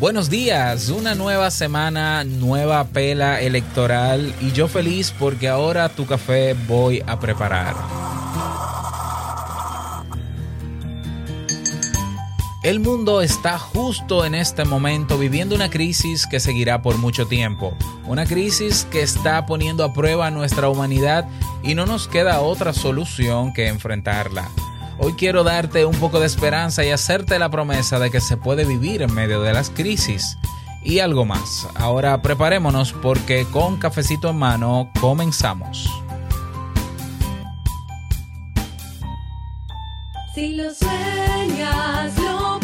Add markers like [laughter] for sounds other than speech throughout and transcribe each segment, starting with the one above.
Buenos días, una nueva semana, nueva pela electoral y yo feliz porque ahora tu café voy a preparar. El mundo está justo en este momento viviendo una crisis que seguirá por mucho tiempo, una crisis que está poniendo a prueba nuestra humanidad y no nos queda otra solución que enfrentarla. Hoy quiero darte un poco de esperanza y hacerte la promesa de que se puede vivir en medio de las crisis. Y algo más. Ahora preparémonos porque con cafecito en mano comenzamos. Si lo sueñas, lo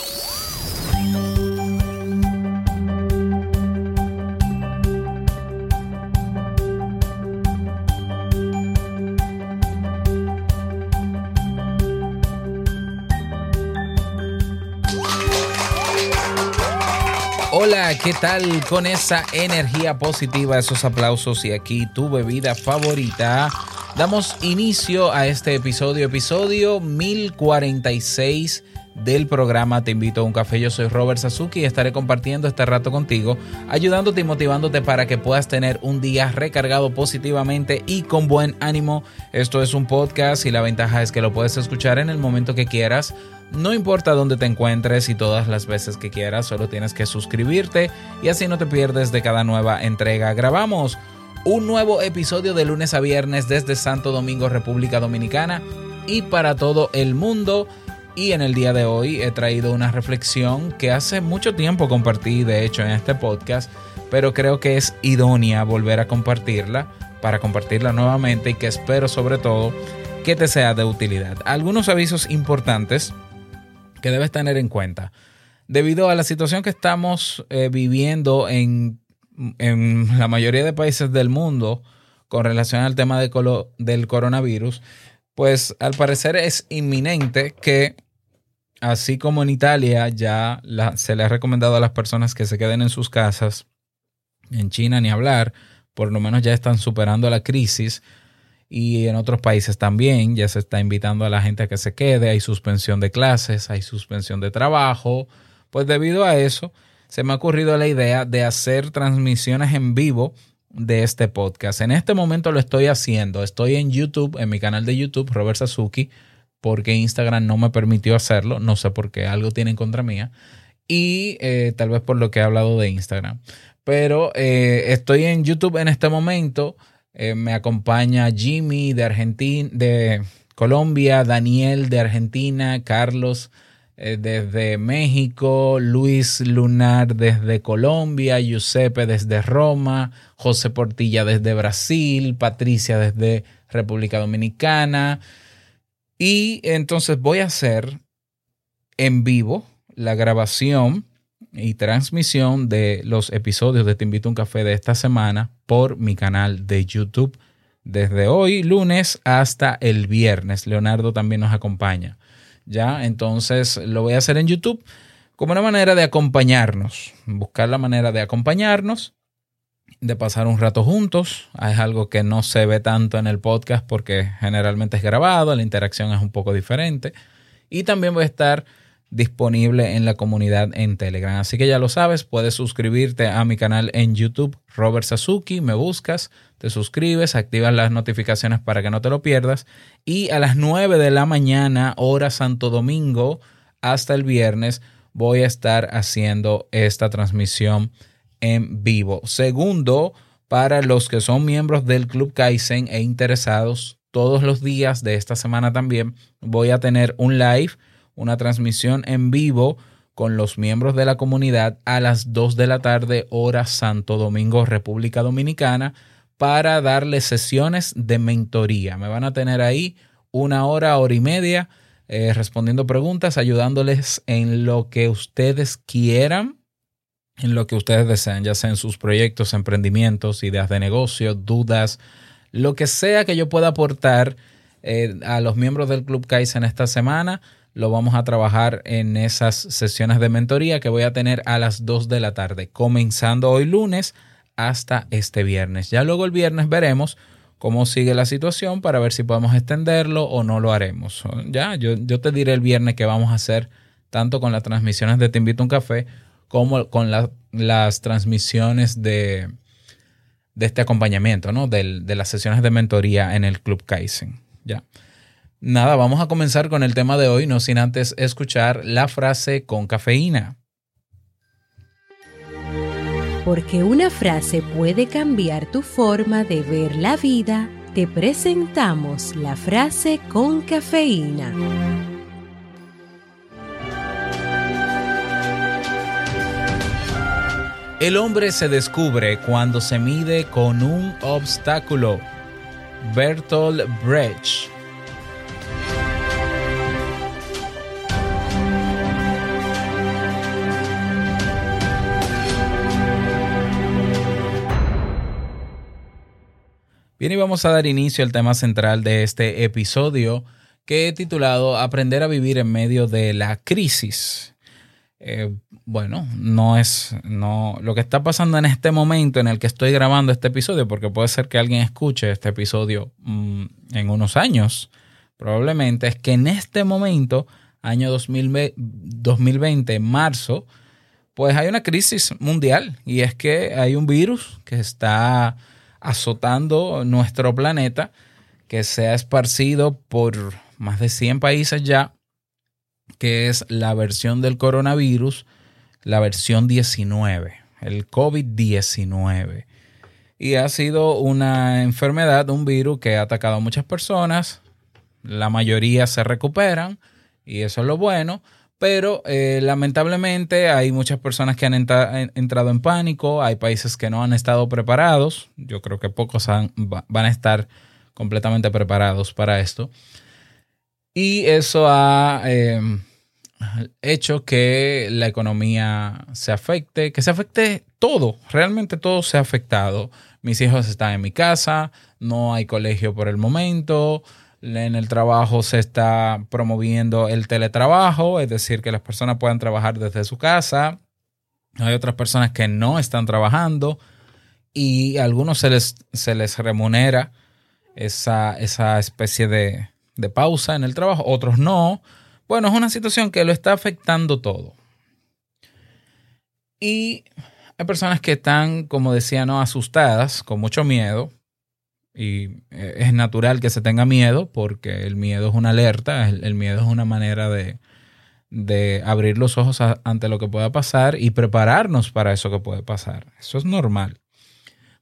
Hola, ¿qué tal con esa energía positiva, esos aplausos y aquí tu bebida favorita? Damos inicio a este episodio, episodio 1046 del programa Te invito a un café. Yo soy Robert Sasuki y estaré compartiendo este rato contigo, ayudándote y motivándote para que puedas tener un día recargado positivamente y con buen ánimo. Esto es un podcast y la ventaja es que lo puedes escuchar en el momento que quieras. No importa dónde te encuentres y todas las veces que quieras, solo tienes que suscribirte y así no te pierdes de cada nueva entrega. Grabamos un nuevo episodio de lunes a viernes desde Santo Domingo, República Dominicana y para todo el mundo. Y en el día de hoy he traído una reflexión que hace mucho tiempo compartí, de hecho, en este podcast, pero creo que es idónea volver a compartirla para compartirla nuevamente y que espero sobre todo que te sea de utilidad. Algunos avisos importantes que debes tener en cuenta. Debido a la situación que estamos eh, viviendo en, en, la mayoría de países del mundo con relación al tema del coronavirus, pues al parecer es inminente que, así como en Italia ya se le ha recomendado a las personas que se queden en sus casas, en China ni hablar, por lo menos ya están superando la crisis y en otros países también ya se está invitando a la gente a que se quede, hay suspensión de clases, hay suspensión de trabajo, pues debido a eso se me ha ocurrido la idea de hacer transmisiones en vivo de este podcast. En este momento lo estoy haciendo, estoy en YouTube, en mi canal de YouTube, Robert Sasuki, porque Instagram no me permitió hacerlo, no sé por qué, algo tiene en contra mía, y eh, tal vez por lo que he hablado de Instagram. Pero eh, estoy en YouTube en este momento. Eh, me acompaña Jimmy de Argentina, de Colombia, Daniel de Argentina, Carlos eh, desde México, Luis Lunar desde Colombia, Giuseppe desde Roma, José Portilla desde Brasil, Patricia desde República Dominicana. Y entonces voy a hacer en vivo la grabación y transmisión de los episodios de Te invito a un café de esta semana por mi canal de YouTube. Desde hoy, lunes, hasta el viernes. Leonardo también nos acompaña. Ya, entonces lo voy a hacer en YouTube como una manera de acompañarnos, buscar la manera de acompañarnos, de pasar un rato juntos. Es algo que no se ve tanto en el podcast porque generalmente es grabado, la interacción es un poco diferente. Y también voy a estar disponible en la comunidad en Telegram. Así que ya lo sabes, puedes suscribirte a mi canal en YouTube, Robert Sasuki, me buscas, te suscribes, activas las notificaciones para que no te lo pierdas. Y a las 9 de la mañana, hora Santo Domingo, hasta el viernes, voy a estar haciendo esta transmisión en vivo. Segundo, para los que son miembros del Club Kaizen e interesados, todos los días de esta semana también voy a tener un live una transmisión en vivo con los miembros de la comunidad a las 2 de la tarde, hora Santo Domingo, República Dominicana, para darles sesiones de mentoría. Me van a tener ahí una hora, hora y media eh, respondiendo preguntas, ayudándoles en lo que ustedes quieran, en lo que ustedes desean, ya sea en sus proyectos, emprendimientos, ideas de negocio, dudas, lo que sea que yo pueda aportar eh, a los miembros del Club Kaizen esta semana. Lo vamos a trabajar en esas sesiones de mentoría que voy a tener a las 2 de la tarde, comenzando hoy lunes hasta este viernes. Ya luego el viernes veremos cómo sigue la situación para ver si podemos extenderlo o no lo haremos. Ya, yo, yo te diré el viernes que vamos a hacer tanto con las transmisiones de Te Invito a un Café como con las transmisiones de, de este acompañamiento, ¿no? De, de, las sesiones de mentoría en el Club Kaizen. Ya. Nada, vamos a comenzar con el tema de hoy, no sin antes escuchar la frase con cafeína. Porque una frase puede cambiar tu forma de ver la vida, te presentamos la frase con cafeína. El hombre se descubre cuando se mide con un obstáculo. Bertolt Brecht. Bien, y vamos a dar inicio al tema central de este episodio que he titulado Aprender a vivir en medio de la crisis. Eh, bueno, no es no, lo que está pasando en este momento en el que estoy grabando este episodio, porque puede ser que alguien escuche este episodio mmm, en unos años, probablemente es que en este momento, año 2020, 2020, marzo, pues hay una crisis mundial y es que hay un virus que está azotando nuestro planeta, que se ha esparcido por más de 100 países ya, que es la versión del coronavirus, la versión 19, el COVID-19. Y ha sido una enfermedad, un virus que ha atacado a muchas personas, la mayoría se recuperan y eso es lo bueno, pero eh, lamentablemente hay muchas personas que han entra entrado en pánico, hay países que no han estado preparados, yo creo que pocos van a estar completamente preparados para esto. Y eso ha eh, hecho que la economía se afecte, que se afecte todo, realmente todo se ha afectado. Mis hijos están en mi casa, no hay colegio por el momento, en el trabajo se está promoviendo el teletrabajo, es decir, que las personas puedan trabajar desde su casa. Hay otras personas que no están trabajando y a algunos se les, se les remunera esa, esa especie de, de pausa en el trabajo, otros no. Bueno, es una situación que lo está afectando todo. Y hay personas que están, como decía, no asustadas, con mucho miedo, y eh, es natural que se tenga miedo porque el miedo es una alerta, el, miedo es una manera de, de abrir los ojos ante lo que pueda pasar y prepararnos para eso que puede pasar. Eso es normal.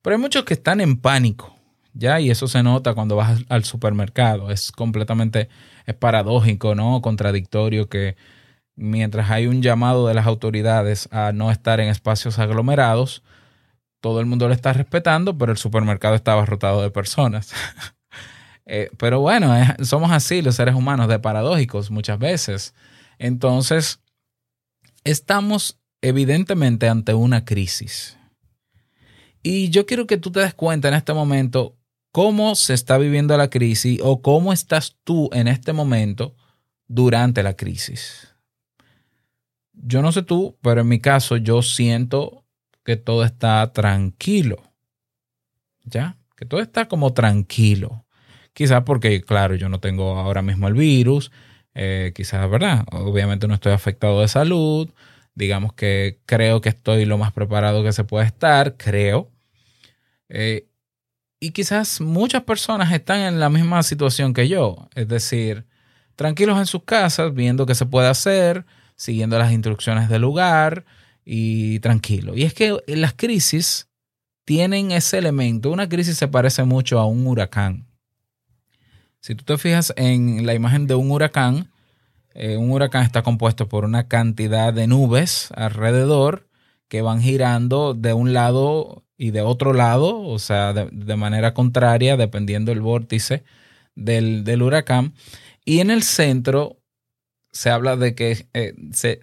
Pero hay muchos que están en pánico, ¿ya? Y eso se nota cuando vas al supermercado. Es completamente, es paradójico, ¿no? Contradictorio que mientras hay un llamado de las autoridades a no estar en espacios aglomerados, todo el mundo lo está respetando, pero el supermercado está abarrotado de personas. [laughs] eh, pero bueno, somos así los seres humanos, de paradójicos muchas veces. Entonces, estamos evidentemente ante una crisis. Y yo quiero que tú te des cuenta en este momento cómo se está viviendo la crisis o cómo estás tú en este momento durante la crisis. Yo no sé tú, pero en mi caso yo siento que todo está tranquilo. ¿Ya? Que todo está como tranquilo. Quizás porque, claro, yo no tengo ahora mismo el virus. Eh, quizás, ¿verdad? Obviamente no estoy afectado de salud. Digamos que creo que estoy lo más preparado que se puede estar, creo. Eh, y quizás muchas personas están en la misma situación que yo. Es decir, tranquilos en sus casas, viendo qué se puede hacer, siguiendo las instrucciones del lugar, y tranquilo. Y es que las crisis tienen ese elemento. Una crisis se parece mucho a un huracán. Si tú te fijas en la imagen de un huracán, eh, un huracán está compuesto por una cantidad de nubes alrededor que van girando de un lado y de otro lado, o sea, de, de manera contraria, dependiendo del vórtice del, del, huracán. Y en el centro se habla de que eh, se,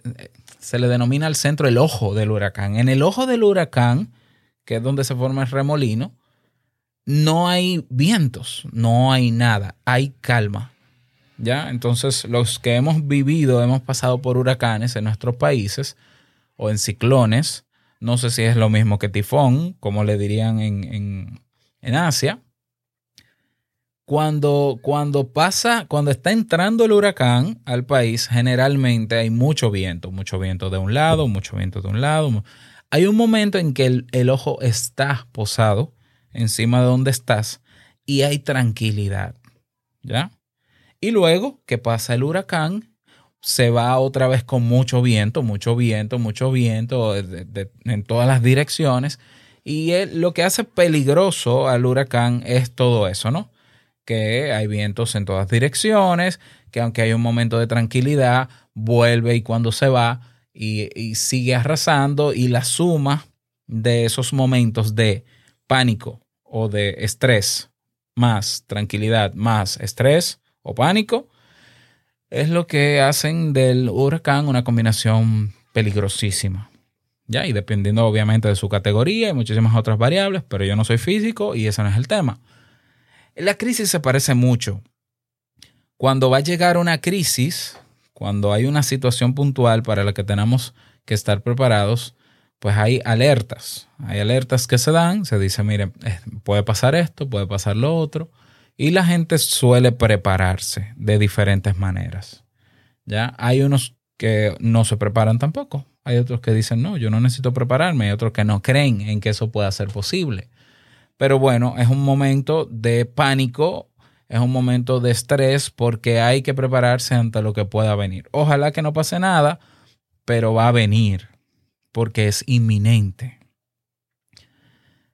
se le denomina al centro el ojo del huracán. En el ojo del huracán, que es donde se forma el remolino, no hay vientos, no hay nada, hay calma. ¿Ya? Entonces, los que hemos vivido, hemos pasado por huracanes en nuestros países o en ciclones, no sé si es lo mismo que tifón, como le dirían en, en, en Asia. Cuando, cuando pasa, cuando está entrando el huracán al país, generalmente hay mucho viento, mucho viento de un lado, mucho viento de un lado. Hay un momento en que el, ojo está posado encima de donde estás y hay tranquilidad. ¿Ya? Y luego que pasa el huracán, se va otra vez con mucho viento, mucho viento, mucho viento de, de, en todas las direcciones. Y él, lo que hace peligroso al huracán es todo eso, ¿no? Que hay vientos en todas direcciones, que aunque hay un momento de tranquilidad, vuelve y cuando se va y, y sigue arrasando y la suma de esos momentos de pánico o de estrés más tranquilidad más estrés o pánico es lo que hacen del huracán una combinación peligrosísima. Ya, y dependiendo obviamente de su categoría y muchísimas otras variables, pero yo no soy físico y ese no es el tema. La crisis se parece mucho. Cuando va a llegar una crisis, cuando hay una situación puntual para la que tenemos que estar preparados, pues hay alertas. Hay alertas que se dan, se dice, mire, puede pasar esto, puede pasar lo otro. Y la gente suele prepararse de diferentes maneras. ¿Ya? Hay unos que no se preparan tampoco. Hay otros que dicen, no, yo no necesito prepararme. Hay otros que no creen en que eso pueda ser posible. Pero bueno, es un momento de pánico, es un momento de estrés porque hay que prepararse ante lo que pueda venir. Ojalá que no pase nada, pero va a venir porque es inminente.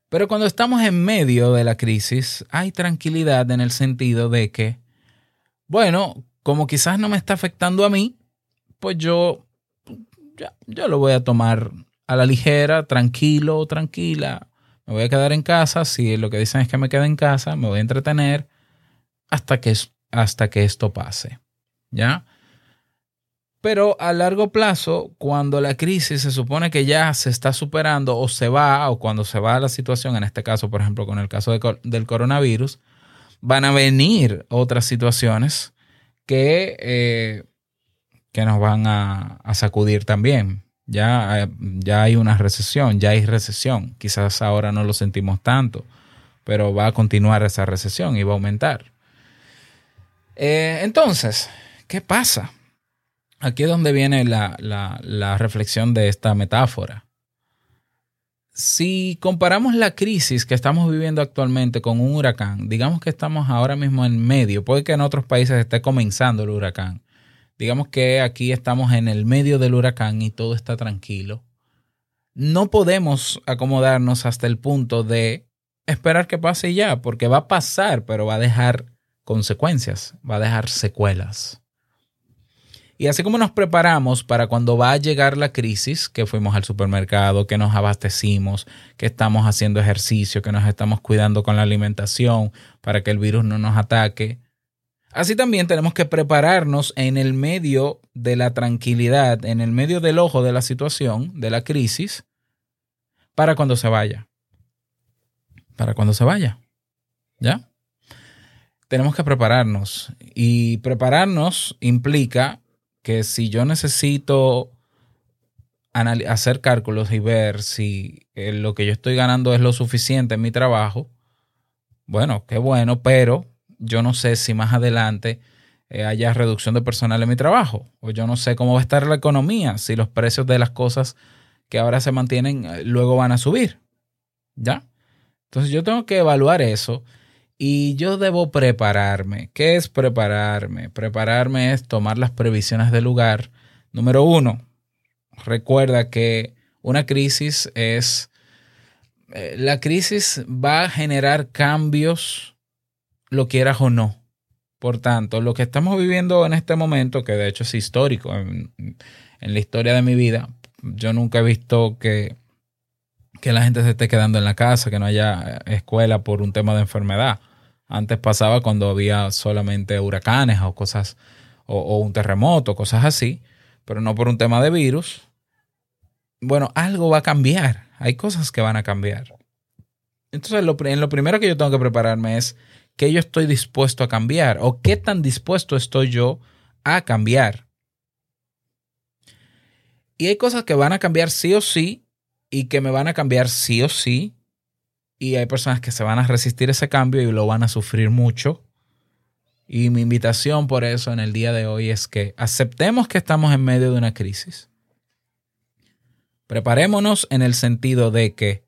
Pero cuando estamos en medio de la crisis, hay tranquilidad en el sentido de que, bueno, como quizás no me está afectando a mí, pues yo, ya, yo lo voy a tomar a la ligera, tranquilo, tranquila. Me voy a quedar en casa. Si lo que dicen es que me quede en casa, me voy a entretener hasta que, hasta que esto pase. ¿Ya? Pero a largo plazo, cuando la crisis se supone que ya se está superando o se va, o cuando se va la situación, en este caso, por ejemplo, con el caso de, del coronavirus, van a venir otras situaciones que, eh, que nos van a, a sacudir también. Ya, ya hay una recesión, ya hay recesión. Quizás ahora no lo sentimos tanto, pero va a continuar esa recesión y va a aumentar. Eh, entonces, ¿qué pasa? Aquí es donde viene la, la, la, reflexión de esta metáfora. Si comparamos la crisis que estamos viviendo actualmente con un huracán, digamos que estamos ahora mismo en medio, puede que en otros países esté comenzando el huracán. Digamos que aquí estamos en el medio del huracán y todo está tranquilo. No podemos acomodarnos hasta el punto de esperar que pase ya, porque va a pasar, pero va a dejar consecuencias, va a dejar secuelas. Y así como nos preparamos para cuando va a llegar la crisis, que fuimos al supermercado, que nos abastecimos, que estamos haciendo ejercicio, que nos estamos cuidando con la alimentación para que el virus no nos ataque, así también tenemos que prepararnos en el medio de la tranquilidad, en el medio del ojo de la situación, de la crisis, para cuando se vaya. Para cuando se vaya. ¿Ya? Tenemos que prepararnos. Y prepararnos implica que si yo necesito hacer cálculos y ver si eh, lo que yo estoy ganando es lo suficiente en mi trabajo, bueno, qué bueno, pero yo no sé si más adelante eh, haya reducción de personal en mi trabajo, o yo no sé cómo va a estar la economía, si los precios de las cosas que ahora se mantienen eh, luego van a subir. ¿Ya? Entonces yo tengo que evaluar eso y yo debo prepararme. ¿Qué es prepararme? Prepararme es tomar las previsiones del lugar. Número uno, recuerda que una crisis es... Eh, la crisis va a generar cambios, lo quieras o no. Por tanto, lo que estamos viviendo en este momento, que de hecho es histórico en, la historia de mi vida, yo nunca he visto que, que la gente se esté quedando en la casa, que no haya escuela por un tema de enfermedad. Antes pasaba cuando había solamente huracanes o cosas, o, un terremoto, cosas así, pero no por un tema de virus. Bueno, algo va a cambiar. Hay cosas que van a cambiar. Entonces, en lo primero que yo tengo que prepararme es qué yo estoy dispuesto a cambiar o qué tan dispuesto estoy yo a cambiar. Y hay cosas que van a cambiar sí o sí y que me van a cambiar sí o sí. Y hay personas que se van a resistir ese cambio y lo van a sufrir mucho. Y mi invitación por eso en el día de hoy es que aceptemos que estamos en medio de una crisis. Preparémonos en el sentido de que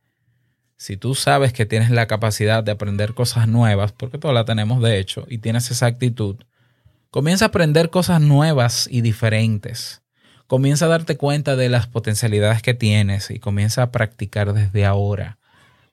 si tú sabes que tienes la capacidad de aprender cosas nuevas, porque todas la tenemos de hecho, y tienes esa actitud, comienza a aprender cosas nuevas y diferentes. Comienza a darte cuenta de las potencialidades que tienes y comienza a practicar desde ahora.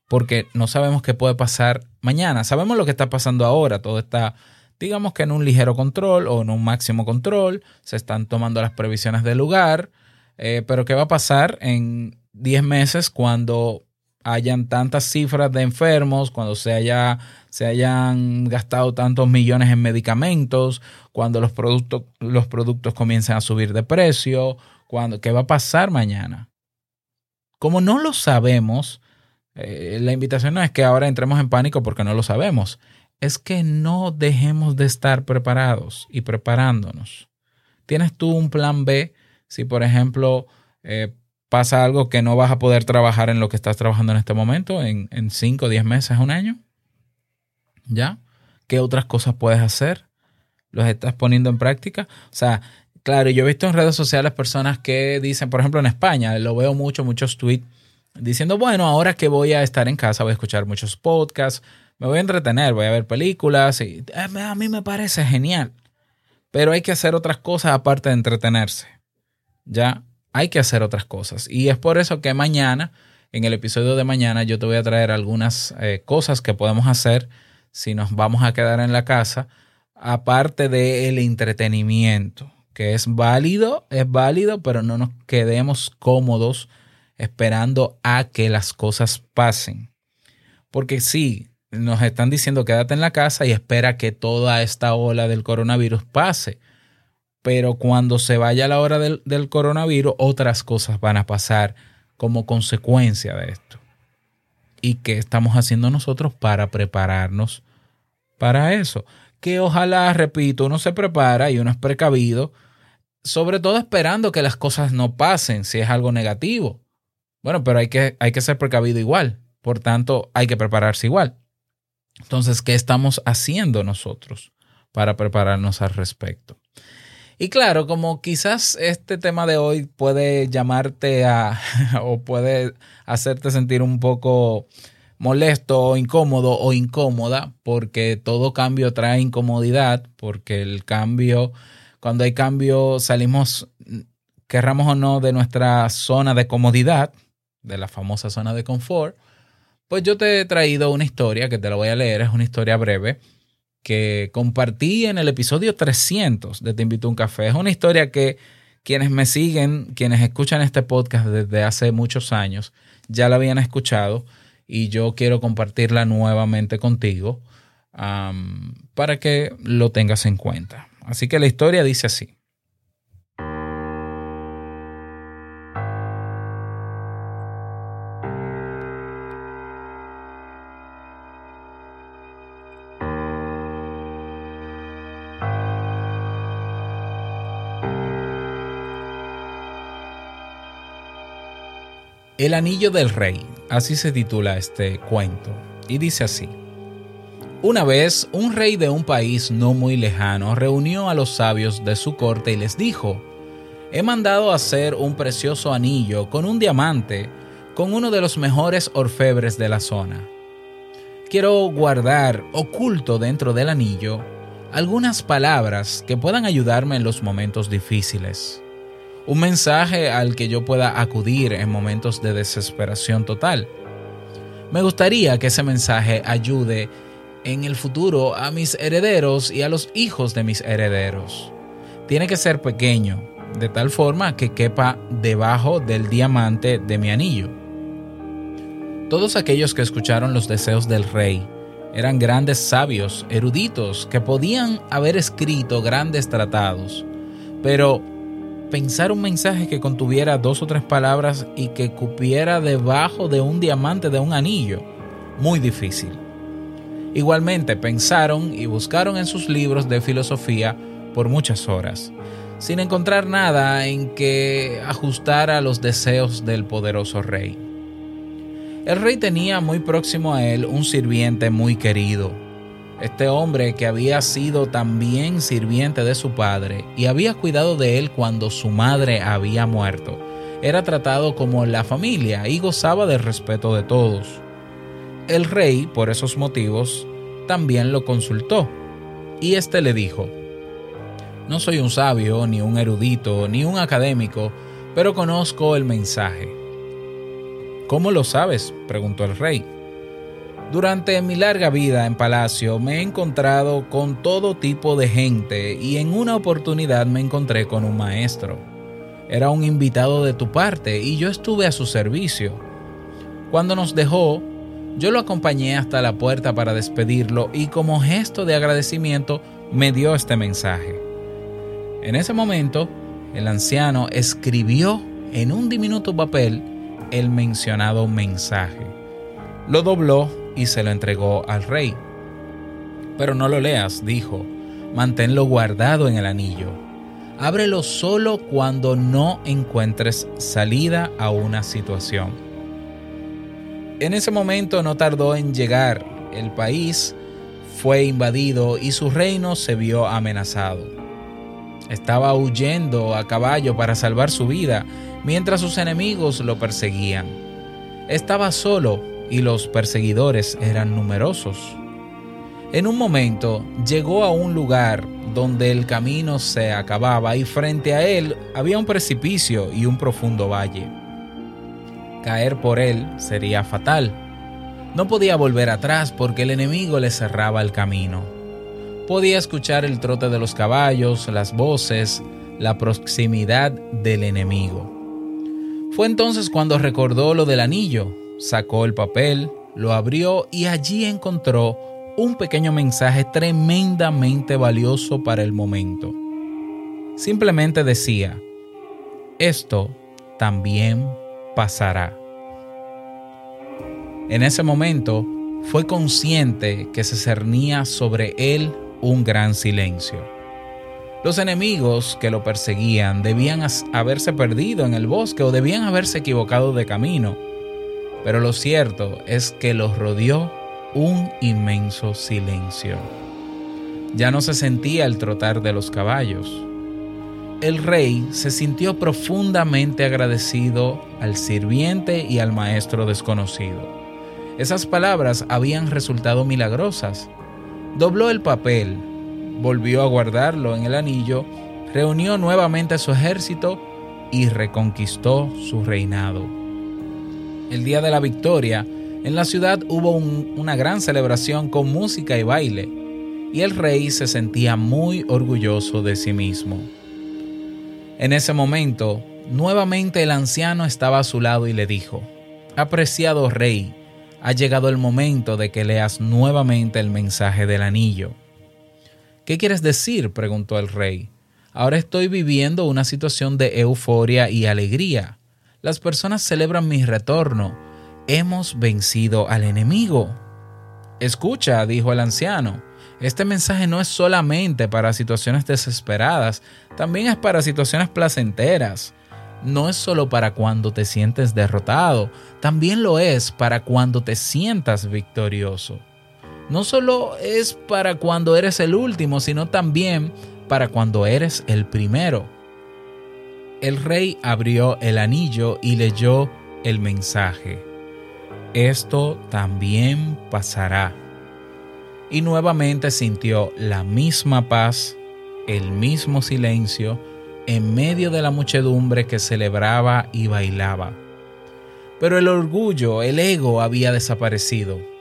Porque no sabemos qué puede pasar mañana. Sabemos lo que está pasando ahora. Todo está, digamos que en un ligero control o en un máximo control. Se están tomando las previsiones del lugar. Eh, pero ¿qué va a pasar en 10 meses cuando hayan tantas cifras de enfermos, cuando se, haya, se hayan gastado tantos millones en medicamentos, cuando los productos, los productos comiencen a subir de precio, cuando, ¿qué va a pasar mañana? Como no lo sabemos, eh, la invitación no es que ahora entremos en pánico porque no lo sabemos, es que no dejemos de estar preparados y preparándonos. ¿Tienes tú un plan B si, por ejemplo, eh, pasa algo que no vas a poder trabajar en lo que estás trabajando en este momento, en 5, 10 meses, un año. ¿Ya? ¿Qué otras cosas puedes hacer? ¿Los estás poniendo en práctica? O sea, claro, yo he visto en redes sociales personas que dicen, por ejemplo en España, lo veo mucho, muchos tweets, diciendo, bueno, ahora que voy a estar en casa, voy a escuchar muchos podcasts, me voy a entretener, voy a ver películas, y eh, a mí me parece genial. Pero hay que hacer otras cosas aparte de entretenerse. ¿Ya? Hay que hacer otras cosas. Y es por eso que mañana, en el episodio de mañana, yo te voy a traer algunas eh, cosas que podemos hacer si nos vamos a quedar en la casa, aparte del entretenimiento, que es válido, es válido, pero no nos quedemos cómodos esperando a que las cosas pasen. Porque sí, nos están diciendo quédate en la casa y espera que toda esta ola del coronavirus pase pero cuando se vaya la hora del, coronavirus, otras cosas van a pasar como consecuencia de esto. ¿Y qué estamos haciendo nosotros para prepararnos para eso? Que ojalá, repito, uno se prepara y uno es precavido, sobre todo esperando que las cosas no pasen si es algo negativo. Bueno, pero hay que, hay que ser precavido igual, por tanto hay que prepararse igual. Entonces, ¿qué estamos haciendo nosotros para prepararnos al respecto? Y claro, como quizás este tema de hoy puede llamarte a [laughs] o puede hacerte sentir un poco molesto o incómodo o incómoda, porque todo cambio trae incomodidad, porque el cambio, cuando hay cambio salimos, querramos o no, de nuestra zona de comodidad, de la famosa zona de confort, pues yo te he traído una historia que te la voy a leer, es una historia breve que compartí en el episodio 300 de Te invito a un café. Es una historia que quienes me siguen, quienes escuchan este podcast desde hace muchos años, ya la habían escuchado y yo quiero compartirla nuevamente contigo para que lo tengas en cuenta. Así que la historia dice así. El Anillo del Rey, así se titula este cuento, y dice así. Una vez, un rey de un país no muy lejano reunió a los sabios de su corte y les dijo, He mandado hacer un precioso anillo con un diamante, con uno de los mejores orfebres de la zona. Quiero guardar oculto dentro del anillo algunas palabras que puedan ayudarme en los momentos difíciles un mensaje al que yo pueda acudir en momentos de desesperación total. Me gustaría que ese mensaje ayude en el futuro a mis herederos y a los hijos de mis herederos. Tiene que ser pequeño, de tal forma que quepa debajo del diamante de mi anillo. Todos aquellos que escucharon los deseos del rey eran grandes sabios, eruditos, que podían haber escrito grandes tratados, pero pensar un mensaje que contuviera dos o tres palabras y que cupiera debajo de un diamante de un anillo, muy difícil. Igualmente pensaron y buscaron en sus libros de filosofía por muchas horas, sin encontrar nada en que ajustara los deseos del poderoso rey. El rey tenía muy próximo a él un sirviente muy querido. Este hombre que había sido también sirviente de su padre y había cuidado de él cuando su madre había muerto, era tratado como la familia y gozaba del respeto de todos. El rey, por esos motivos, también lo consultó, y éste le dijo, No soy un sabio, ni un erudito, ni un académico, pero conozco el mensaje ¿Cómo lo sabes? preguntó el rey. Durante mi larga vida en palacio me he encontrado con todo tipo de gente y en una oportunidad me encontré con un maestro. Era un invitado de tu parte y yo estuve a su servicio. Cuando nos dejó, yo lo acompañé hasta la puerta para despedirlo y como gesto de agradecimiento me dio este mensaje. En ese momento, el anciano escribió en un diminuto papel el mencionado mensaje. Lo dobló y se lo entregó al rey. Pero no lo leas, dijo, manténlo guardado en el anillo. Ábrelo solo cuando no encuentres salida a una situación. En ese momento no tardó en llegar. El país fue invadido y su reino se vio amenazado. Estaba huyendo a caballo para salvar su vida mientras sus enemigos lo perseguían. Estaba solo y los perseguidores eran numerosos. En un momento llegó a un lugar donde el camino se acababa y frente a él había un precipicio y un profundo valle. Caer por él sería fatal. No podía volver atrás porque el enemigo le cerraba el camino. Podía escuchar el trote de los caballos, las voces, la proximidad del enemigo. Fue entonces cuando recordó lo del anillo, sacó el papel, lo abrió y allí encontró un pequeño mensaje tremendamente valioso para el momento. Simplemente decía, esto también pasará. En ese momento fue consciente que se cernía sobre él un gran silencio. Los enemigos que lo perseguían debían haberse perdido en el bosque o debían haberse equivocado de camino. Pero lo cierto es que los rodeó un inmenso silencio. Ya no se sentía el trotar de los caballos. El rey se sintió profundamente agradecido al sirviente y al maestro desconocido. Esas palabras habían resultado milagrosas. Dobló el papel, volvió a guardarlo en el anillo, reunió nuevamente a su ejército y reconquistó su reinado. El día de la victoria, en la ciudad hubo una gran celebración con música y baile, y el rey se sentía muy orgulloso de sí mismo. En ese momento, nuevamente el anciano estaba a su lado y le dijo, Apreciado rey, ha llegado el momento de que leas nuevamente el mensaje del anillo. ¿Qué quieres decir? preguntó el rey. Ahora estoy viviendo una situación de euforia y alegría. Las personas celebran mi retorno. Hemos vencido al enemigo. Escucha, dijo el anciano, este mensaje no es solamente para situaciones desesperadas, también es para situaciones placenteras. No es solo para cuando te sientes derrotado, también lo es para cuando te sientas victorioso no solo es para cuando eres el último, sino también para cuando eres el primero. El rey abrió el anillo y leyó el mensaje. Esto también pasará. Y nuevamente sintió la misma paz, el mismo silencio, en medio de la muchedumbre que celebraba y bailaba. Pero el orgullo, el ego había desaparecido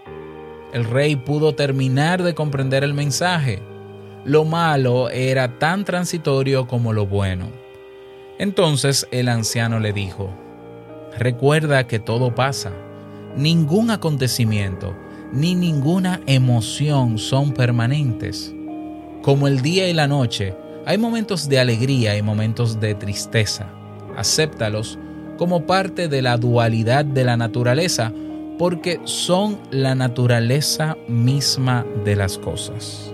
el rey pudo terminar de comprender el mensaje. Lo malo era tan transitorio como lo bueno. Entonces el anciano le dijo, Recuerda que todo pasa. ningún acontecimiento ni ninguna emoción son permanentes. Como el día y la noche, hay momentos de alegría y momentos de tristeza. Acéptalos como parte de la dualidad de la naturaleza porque son la naturaleza misma de las cosas.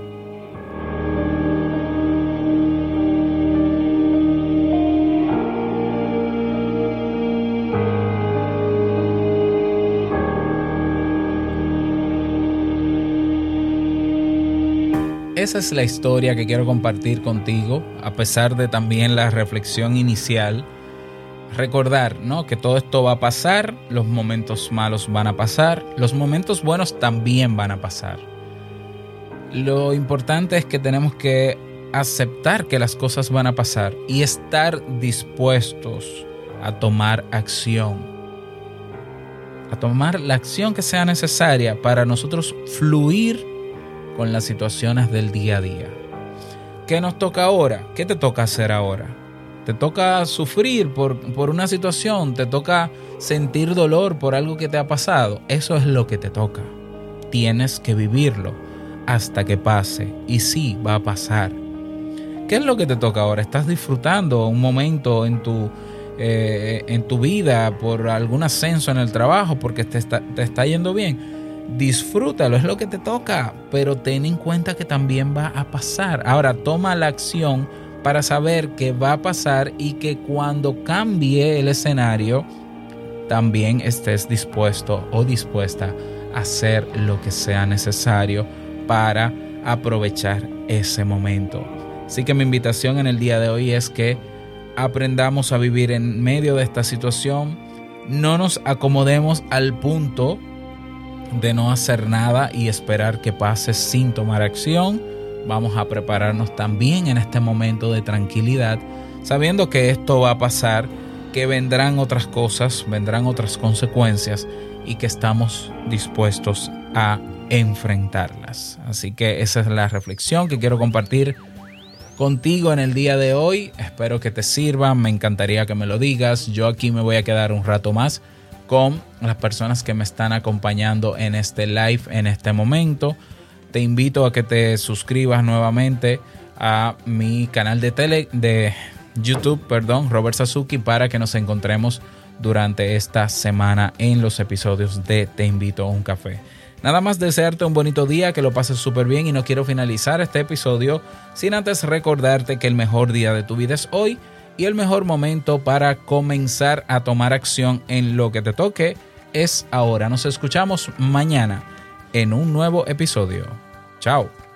Esa es la historia que quiero compartir contigo, a pesar de también la reflexión inicial. Recordar, ¿no? Que todo esto va a pasar, los momentos malos van a pasar, los momentos buenos también van a pasar. Lo importante es que tenemos que aceptar que las cosas van a pasar y estar dispuestos a tomar acción. A tomar la acción que sea necesaria para nosotros fluir con las situaciones del día a día. ¿Qué nos toca ahora? ¿Qué te toca hacer ahora? ¿Te toca sufrir por, por una situación? ¿Te toca sentir dolor por algo que te ha pasado? Eso es lo que te toca. Tienes que vivirlo hasta que pase. Y sí, va a pasar. ¿Qué es lo que te toca ahora? ¿Estás disfrutando un momento en tu, eh, en tu vida por algún ascenso en el trabajo porque te está, te está yendo bien? Disfrútalo, es lo que te toca, pero ten en cuenta que también va a pasar. Ahora toma la acción para saber que va a pasar y que cuando cambie el escenario, también estés dispuesto o dispuesta a hacer lo que sea necesario para aprovechar ese momento. Así que mi invitación en el día de hoy es que aprendamos a vivir en medio de esta situación, no nos acomodemos al punto de no hacer nada y esperar que pase sin tomar acción. Vamos a prepararnos también en este momento de tranquilidad, sabiendo que esto va a pasar, que vendrán otras cosas, vendrán otras consecuencias y que estamos dispuestos a enfrentarlas. Así que esa es la reflexión que quiero compartir contigo en el día de hoy. Espero que te sirva, me encantaría que me lo digas. Yo aquí me voy a quedar un rato más con las personas que me están acompañando en este live en este momento. Te invito a que te suscribas nuevamente a mi canal de tele de YouTube, perdón, Robert Sasuki para que nos encontremos durante esta semana en los episodios de Te invito a un café. Nada más desearte un bonito día, que lo pases súper bien y no quiero finalizar este episodio sin antes recordarte que el mejor día de tu vida es hoy y el mejor momento para comenzar a tomar acción en lo que te toque es ahora. Nos escuchamos mañana en un nuevo episodio. Chao.